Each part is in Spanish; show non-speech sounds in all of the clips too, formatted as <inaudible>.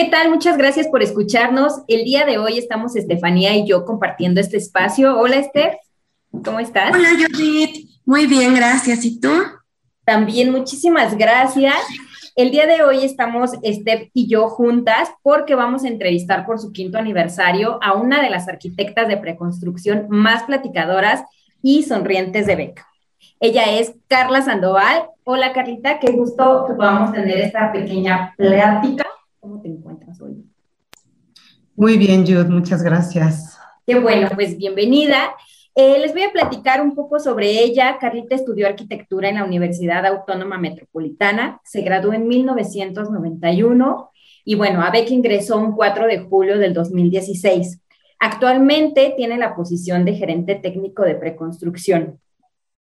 ¿Qué tal? Muchas gracias por escucharnos. El día de hoy estamos Estefanía y yo compartiendo este espacio. Hola, Esther. ¿Cómo estás? Hola, Judith. Muy bien, gracias. ¿Y tú? También, muchísimas gracias. El día de hoy estamos Esther y yo juntas porque vamos a entrevistar por su quinto aniversario a una de las arquitectas de preconstrucción más platicadoras y sonrientes de Beca. Ella es Carla Sandoval. Hola Carlita, qué gusto que podamos tener esta pequeña plática. ¿Cómo te encuentras hoy? Muy bien, Jude, muchas gracias. Qué bueno, pues bienvenida. Eh, les voy a platicar un poco sobre ella. Carlita estudió arquitectura en la Universidad Autónoma Metropolitana, se graduó en 1991 y bueno, ABEC ingresó un 4 de julio del 2016. Actualmente tiene la posición de gerente técnico de preconstrucción.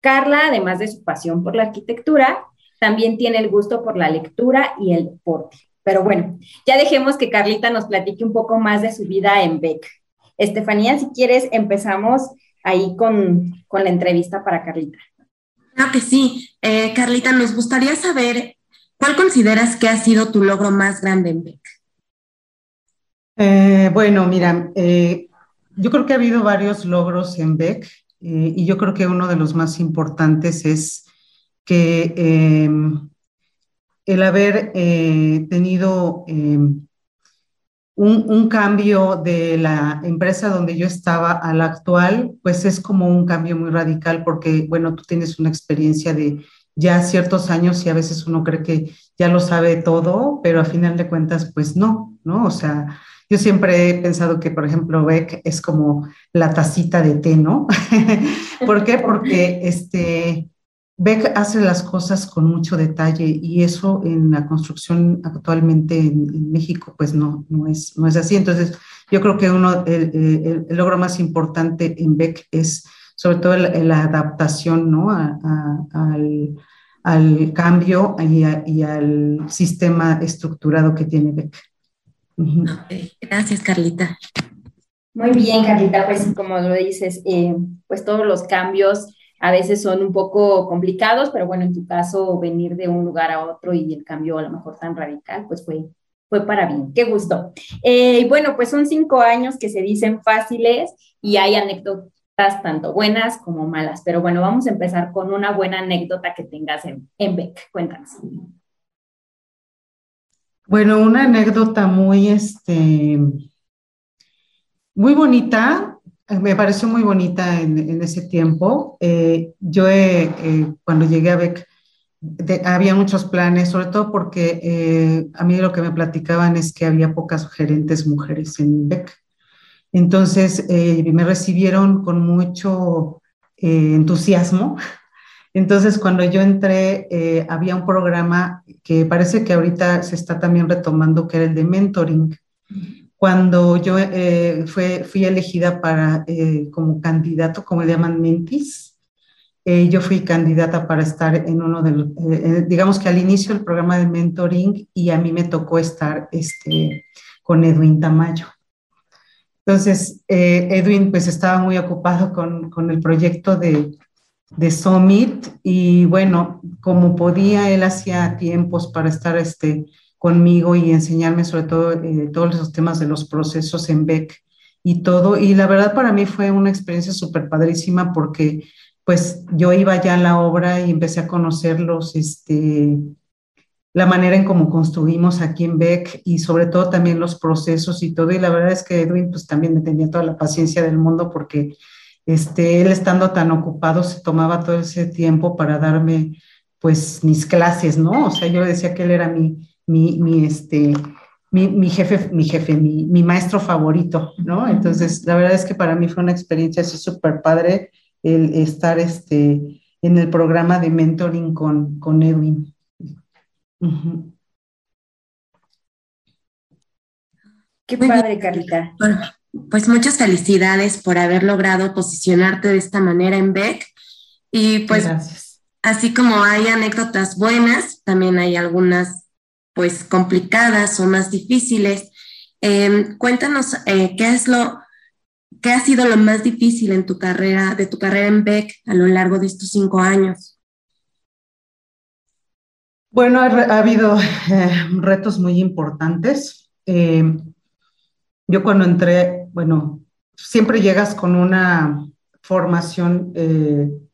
Carla, además de su pasión por la arquitectura, también tiene el gusto por la lectura y el deporte. Pero bueno, ya dejemos que Carlita nos platique un poco más de su vida en BEC. Estefanía, si quieres, empezamos ahí con, la entrevista para Carlita. Claro que sí. Eh, Carlita, nos gustaría saber cuál consideras que ha sido tu logro más grande en BEC. Eh, bueno, mira, eh, yo creo que ha habido varios logros en BEC y yo creo que uno de los más importantes es que el haber tenido em, un, cambio de la empresa donde yo estaba a la actual, pues es como un cambio muy radical porque, bueno, tú tienes una experiencia de ya ciertos años y a veces uno cree que ya lo sabe todo, pero a final de cuentas, pues no, ¿no? O sea, yo siempre he pensado que, por ejemplo, Beck es como la tacita de té, ¿no? <laughs> ¿Por qué? Porque este, Beck hace las cosas con mucho detalle y eso en la construcción actualmente en, México pues no, no, es, no es así. Entonces yo creo que uno, el, logro más importante en Beck es sobre todo la, adaptación ¿no? al, al, cambio y, y, al sistema estructurado que tiene Beck. Gracias, Carlita. Muy bien, Carlita, pues como lo dices, eh, pues todos los cambios a veces son un poco complicados, pero bueno, en tu caso, venir de un lugar a otro y el cambio a lo mejor tan radical, pues fue, fue para bien. Qué gusto. Eh, bueno, pues son cinco años que se dicen fáciles y hay anécdotas tanto buenas como malas, pero bueno, vamos a empezar con una buena anécdota que tengas en, en. Cuéntanos. Bueno, una anécdota muy, este, muy bonita, me pareció muy bonita en, ese tiempo. Eh, yo eh, cuando llegué a BEC había muchos planes, sobre todo porque eh, a mí lo que me platicaban es que había pocas gerentes mujeres en BEC. Entonces me recibieron con mucho entusiasmo. Entonces cuando yo entré había un programa que parece que ahorita se está también retomando, que era el de mentoring cuando yo eh, fui elegida para, eh, como candidato, como le llaman mentis, eh, yo fui candidata para estar en uno de los, digamos que al inicio del programa de mentoring y a mí me tocó estar este, con Edwin Tamayo. Entonces, Edwin pues estaba muy ocupado con, con el proyecto de, de, Summit y bueno, como podía, él hacía tiempos para estar este, conmigo y enseñarme sobre todo eh, todos esos temas de los procesos en BEC y todo. Y la verdad para mí fue una experiencia súper padrísima porque pues yo iba ya a la obra y empecé a conocer los, este, la manera en cómo construimos aquí en BEC y sobre todo también los procesos y todo. Y la verdad es que Edwin pues también me tenía toda la paciencia del mundo porque este, él estando tan ocupado se tomaba todo ese tiempo para darme pues mis clases, ¿no? O sea, yo le decía que él era mi, mi, mi, este, mi, mi, jefe, mi jefe, mi, mi, maestro favorito, ¿no? Entonces, la verdad es que para mí fue una experiencia así súper padre el estar este, en el programa de mentoring con, con Edwin. Qué padre, Carlita. pues muchas felicidades por haber logrado posicionarte de esta manera en Beck. Y pues, así como hay anécdotas buenas, también hay algunas pues complicadas o más difíciles. Em, cuéntanos eh, qué es lo, qué ha sido lo más difícil en tu carrera, de tu carrera en Beck a lo largo de estos cinco años. Bueno, ha, habido eh, retos muy importantes. yo cuando entré, bueno, siempre llegas con una formación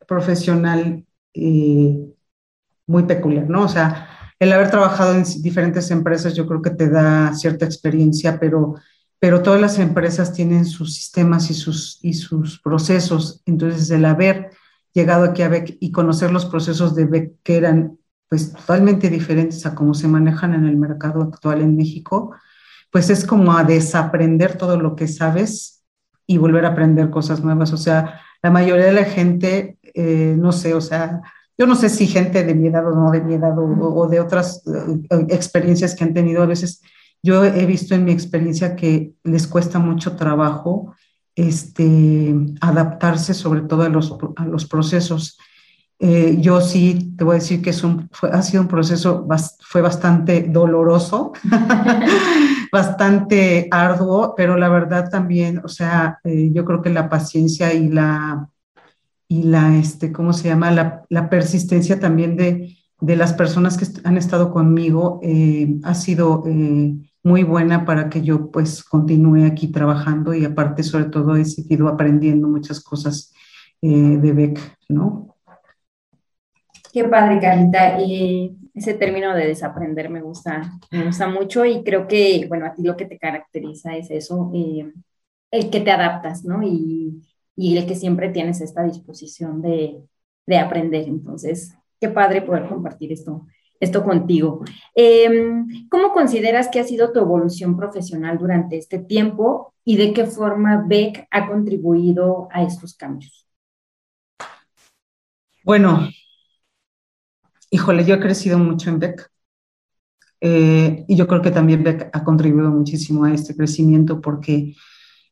profesional muy peculiar, ¿no? O sea, el haber trabajado en diferentes empresas yo creo que te da cierta experiencia, pero, pero todas las empresas tienen sus sistemas y sus, y sus procesos. Entonces, el haber llegado aquí a BEC y conocer los procesos de BEC que eran pues totalmente diferentes a cómo se manejan en el mercado actual en México, pues es como a desaprender todo lo que sabes y volver a aprender cosas nuevas. O sea, la mayoría de la gente, eh, no sé, o sea, yo no sé si gente de mi edad o no de mi edad o, de otras eh, experiencias que han tenido a veces, yo he visto en mi experiencia que les cuesta mucho trabajo este, adaptarse sobre todo a los, procesos. Eh, yo sí te voy a decir que es un, ha sido un proceso, fue bastante doloroso, <laughs> bastante arduo, pero la verdad también, o sea, eh, yo creo que la paciencia y la, y la, este, ¿cómo se llama? La, la persistencia también de, de, las personas que han estado conmigo eh, ha sido eh, muy buena para que yo pues continúe aquí trabajando y aparte sobre todo he seguido aprendiendo muchas cosas eh, de Beck, ¿no? Qué padre, Carlita. Y ese término de desaprender me gusta, me gusta mucho y creo que, bueno, a ti lo que te caracteriza es eso, el que te adaptas, ¿no? Y, y el que siempre tienes esta disposición de, de aprender. Entonces, qué padre poder compartir esto, esto contigo. Em, ¿Cómo consideras que ha sido tu evolución profesional durante este tiempo y de qué forma Beck ha contribuido a estos cambios? Bueno, híjole, yo he crecido mucho en Beck. Eh, y yo creo que también Beck ha contribuido muchísimo a este crecimiento porque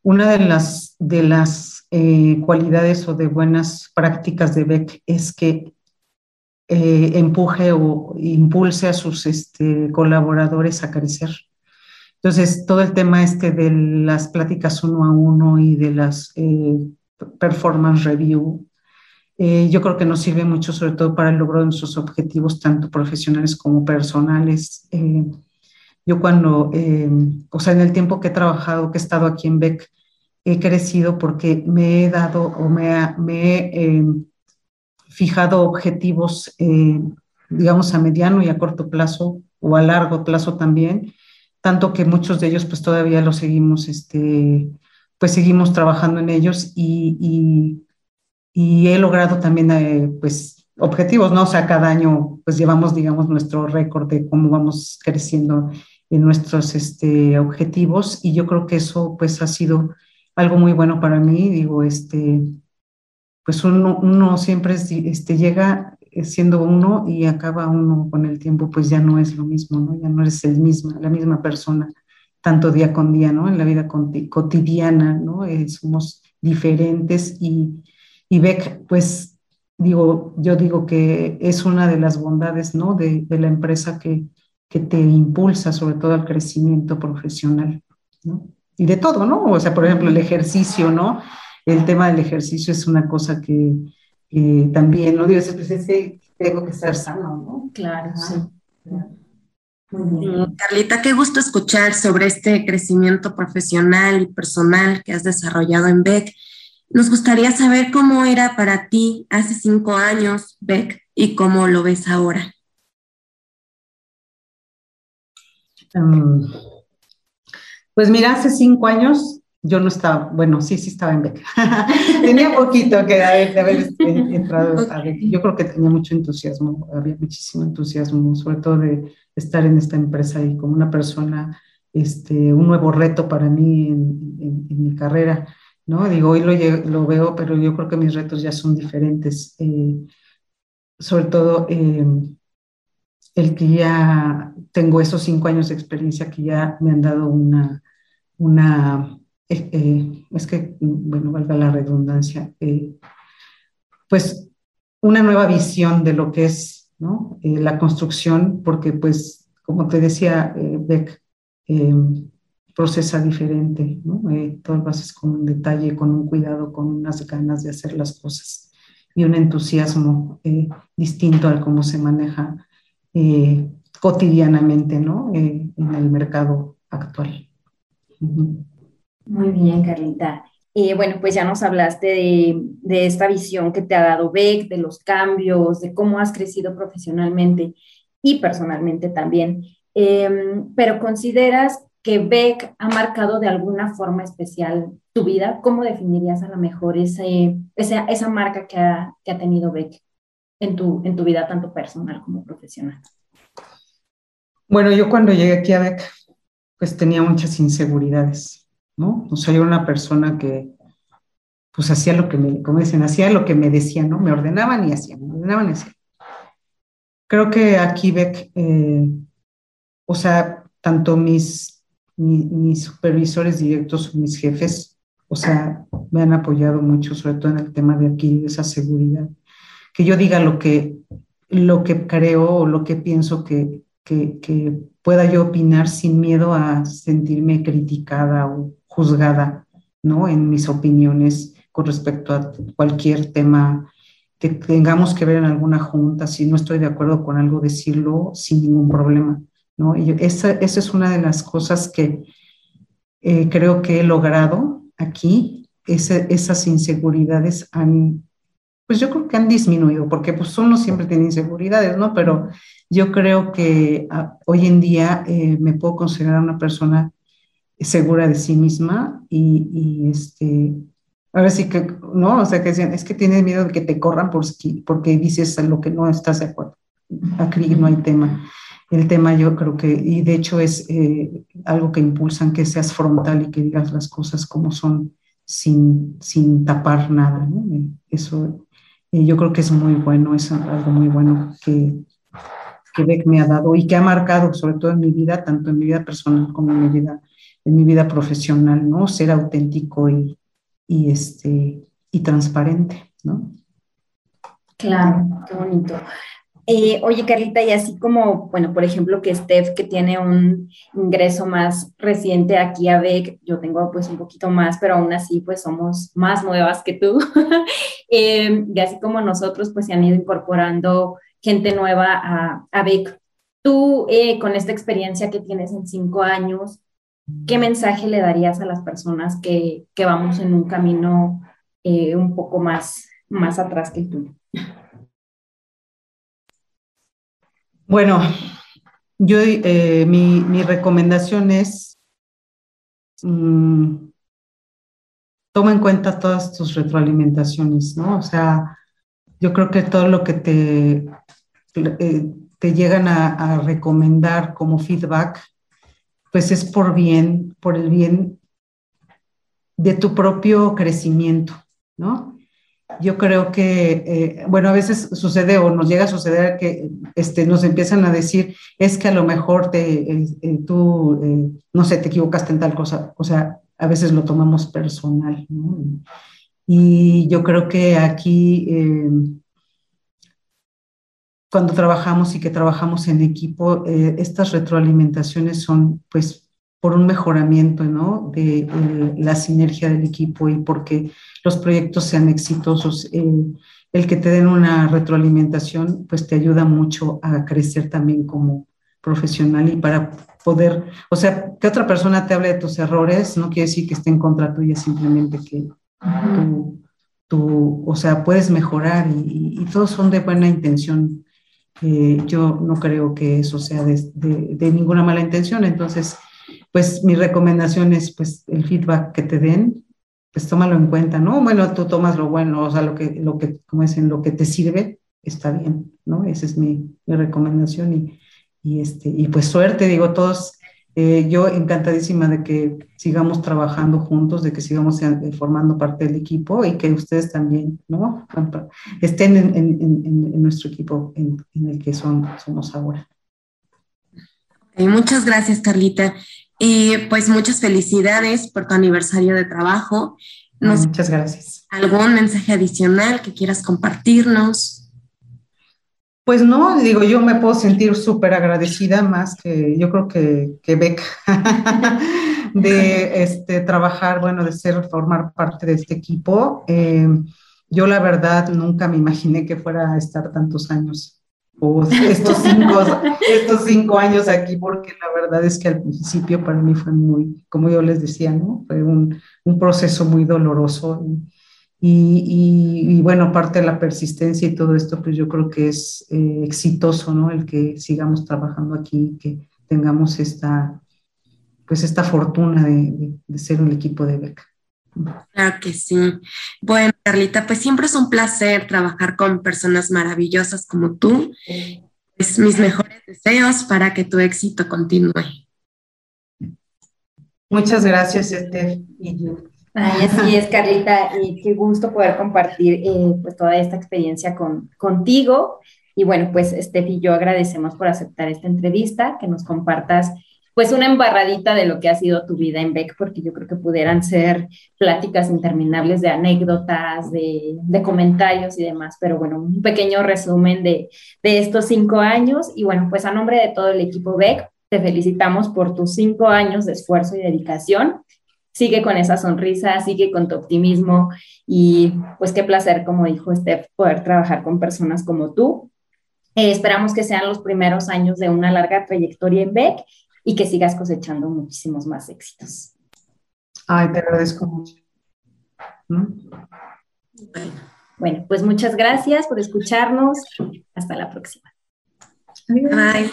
una de las, de las eh, cualidades o de buenas prácticas de Beck es que eh, empuje o impulse a sus este, colaboradores a crecer. Entonces, todo el tema este de las pláticas uno a uno y de las eh, performance review, yo creo que nos sirve mucho, sobre todo para el logro de nuestros objetivos, tanto profesionales como personales. Yo cuando, eh, o sea, en el tiempo que he trabajado, que he estado aquí en Beck, he crecido porque me he dado o me, he em, fijado objetivos, eh, digamos, a mediano y a corto plazo o a largo plazo también, tanto que muchos de ellos pues todavía los seguimos, este, pues seguimos trabajando en ellos y, y, he logrado también, eh, pues, objetivos, ¿no? O sea, cada año pues llevamos, digamos, nuestro récord de cómo vamos creciendo en nuestros este, objetivos y yo creo que eso pues ha sido algo muy bueno para mí, digo, este, pues uno, uno siempre este, llega siendo uno y acaba uno con el tiempo, pues ya no es lo mismo, ¿no? Ya no eres el mismo, la misma persona, tanto día con día, ¿no? En la vida cotidiana, ¿no? Eh, somos diferentes y, y Beck, pues digo, yo digo que es una de las bondades, ¿no? De, de la empresa que, que te impulsa sobre todo al crecimiento profesional, ¿no? Y de todo, ¿no? O sea, por ejemplo, el ejercicio, ¿no? El tema del ejercicio es una cosa que también, ¿no? Digo, pues ese, tengo que estar sano, ¿no? Claro, sí. Mm, Carlita, qué gusto escuchar sobre este crecimiento profesional y personal que has desarrollado en Beck. Nos gustaría saber cómo era para ti hace cinco años, Beck, y cómo lo ves ahora. Em, pues mira, hace cinco años yo no estaba, bueno, sí, sí estaba en beca. <laughs> tenía poquito que haber, de haber entrado a beca. Yo creo que tenía mucho entusiasmo, había muchísimo entusiasmo, sobre todo de estar en esta empresa y como una persona, este, un nuevo reto para mí en, mi carrera, ¿no? Digo, hoy lo, lo, veo, pero yo creo que mis retos ya son diferentes. Eh, sobre todo, eh, el que ya tengo esos cinco años de experiencia que ya me han dado una, una eh, eh, es que, bueno, valga la redundancia, eh, pues una nueva visión de lo que es ¿no? la construcción, porque pues, como te decía Beck, procesa diferente, ¿no? todo lo haces con un detalle, con un cuidado, con unas ganas de hacer las cosas y un entusiasmo distinto al cómo se maneja eh, cotidianamente ¿no? Eh, en el mercado actual. Muy bien, Carlita. Eh, bueno, pues ya nos hablaste de, esta visión que te ha dado Beck, de los cambios, de cómo has crecido profesionalmente y personalmente también. Em, pero ¿consideras que Beck ha marcado de alguna forma especial tu vida? ¿Cómo definirías a lo mejor ese, esa, esa marca que ha, que ha tenido Beck en tu, en tu vida, tanto personal como profesional? Bueno, yo cuando llegué aquí a Beck, pues tenía muchas inseguridades, ¿no? O sea, yo era una persona que, pues hacía lo que me, como dicen, hacía lo que me decían, ¿no? Me ordenaban y hacían, me ordenaban y hacían. Creo que aquí Beck, eh, o sea, tanto mis, mis supervisores directos, mis jefes, o sea, me han apoyado mucho, sobre todo en el tema de adquirir esa seguridad. Que yo diga lo que, lo que creo o lo que pienso que, que, pueda yo opinar sin miedo a sentirme criticada o juzgada, ¿no? En mis opiniones con respecto a cualquier tema que tengamos que ver en alguna junta, si no estoy de acuerdo con algo, decirlo sin ningún problema, ¿no? Y esa, esa es una de las cosas que eh, creo que he logrado aquí, esas inseguridades han pues yo creo que han disminuido, porque pues uno siempre tiene inseguridades, ¿no? Pero yo creo que ah, hoy en día eh, me puedo considerar una persona segura de sí misma y, y este, ahora sí que, ¿no? O sea, que decían, es que tienes miedo de que te corran por, porque dices lo que no estás de acuerdo. Aquí no hay tema. El tema yo creo que, y de hecho es eh, algo que impulsan que seas frontal y que digas las cosas como son sin, sin tapar nada, ¿no? Eso yo creo que es muy bueno, es algo muy bueno que, que Beck me ha dado y que ha marcado sobre todo en mi vida, tanto en mi vida personal como en mi vida, en mi vida profesional, ¿no? Ser auténtico y, y, este, y transparente, ¿no? Claro, qué bonito. Eh, oye, Carlita, y así como, bueno, por ejemplo, que Steph, que tiene un ingreso más reciente aquí a BEC, yo tengo pues un poquito más, pero aún así pues somos más nuevas que tú. <laughs> Eh, y así como nosotros pues se han ido incorporando gente nueva a, a BEC. Tú, eh, con esta experiencia que tienes en cinco años, ¿qué mensaje le darías a las personas que, que vamos en un camino un poco más, más atrás que tú? Bueno, yo, eh, mi, recomendación es, mm, toma en cuenta todas tus retroalimentaciones, ¿no? O sea, yo creo que todo lo que te, eh, te llegan a, a, recomendar como feedback, pues es por bien, por el bien de tu propio crecimiento, ¿no? Yo creo que, eh, bueno, a veces sucede o nos llega a suceder que este, nos empiezan a decir, es que a lo mejor te, eh, eh, tú, no sé, te equivocaste en tal cosa. O sea, a veces lo tomamos personal. Y yo creo que aquí, cuando trabajamos y que trabajamos en equipo, estas retroalimentaciones son, pues, por un mejoramiento, ¿no? De la sinergia del equipo y porque los proyectos sean exitosos. el que te den una retroalimentación, pues te ayuda mucho a crecer también como profesional y para poder, o sea, que otra persona te hable de tus errores no quiere decir que esté en contra tuya, simplemente que tú, o sea, puedes mejorar y, todos son de buena intención. Eh, yo no creo que eso sea de, de ninguna mala intención, entonces pues mi recomendación es pues el feedback que te den, pues tómalo en cuenta, ¿no? Bueno, tú tomas lo bueno, o sea, lo que, lo que, como dicen, lo que te sirve, está bien, ¿no? Esa es mi, recomendación y, y, este, y pues suerte, digo, todos, eh, yo encantadísima de que sigamos trabajando juntos, de que sigamos eh, formando parte del equipo y que ustedes también, ¿no? Estén en, en, en, nuestro equipo en, el que son, somos ahora. muchas gracias, Carlita. Y pues muchas felicidades por tu aniversario de trabajo. muchas gracias. ¿Algún mensaje adicional que quieras compartirnos? Pues no, digo, yo me puedo sentir súper agradecida más que yo creo que, que Beca <laughs> de este, trabajar, bueno, de ser, formar parte de este equipo. Eh, yo la verdad nunca me imaginé que fuera a estar tantos años <laughs> estos cinco, estos cinco años aquí, porque la verdad es que al principio para mí fue muy, como yo les decía, ¿no? Fue un, un proceso muy doloroso. Y, y, bueno, parte de la persistencia y todo esto, pues yo creo que es eh, exitoso, ¿no? El que sigamos trabajando aquí, que tengamos esta, pues esta fortuna de, de ser un equipo de beca. Claro que sí. Bueno, Carlita, pues siempre es un placer trabajar con personas maravillosas como tú. Es mis mejores deseos para que tu éxito continúe. Muchas gracias, Esther. Ay, así es, Carlita, y qué gusto poder compartir eh, pues toda esta experiencia con, contigo. Y bueno, pues Steph y yo agradecemos por aceptar esta entrevista, que nos compartas pues una embarradita de lo que ha sido tu vida en Beck, porque yo creo que pudieran ser pláticas interminables de anécdotas, de, comentarios y demás, pero bueno, un pequeño resumen de, de, estos cinco años y bueno, pues a nombre de todo el equipo Beck, te felicitamos por tus cinco años de esfuerzo y dedicación. Sigue con esa sonrisa, sigue con tu optimismo y pues qué placer, como dijo Steph, poder trabajar con personas como tú. Eh, esperamos que sean los primeros años de una larga trayectoria en Beck y que sigas cosechando muchísimos más éxitos. Ay, te agradezco mucho. Bueno, pues muchas gracias por escucharnos. Hasta la próxima. Bye.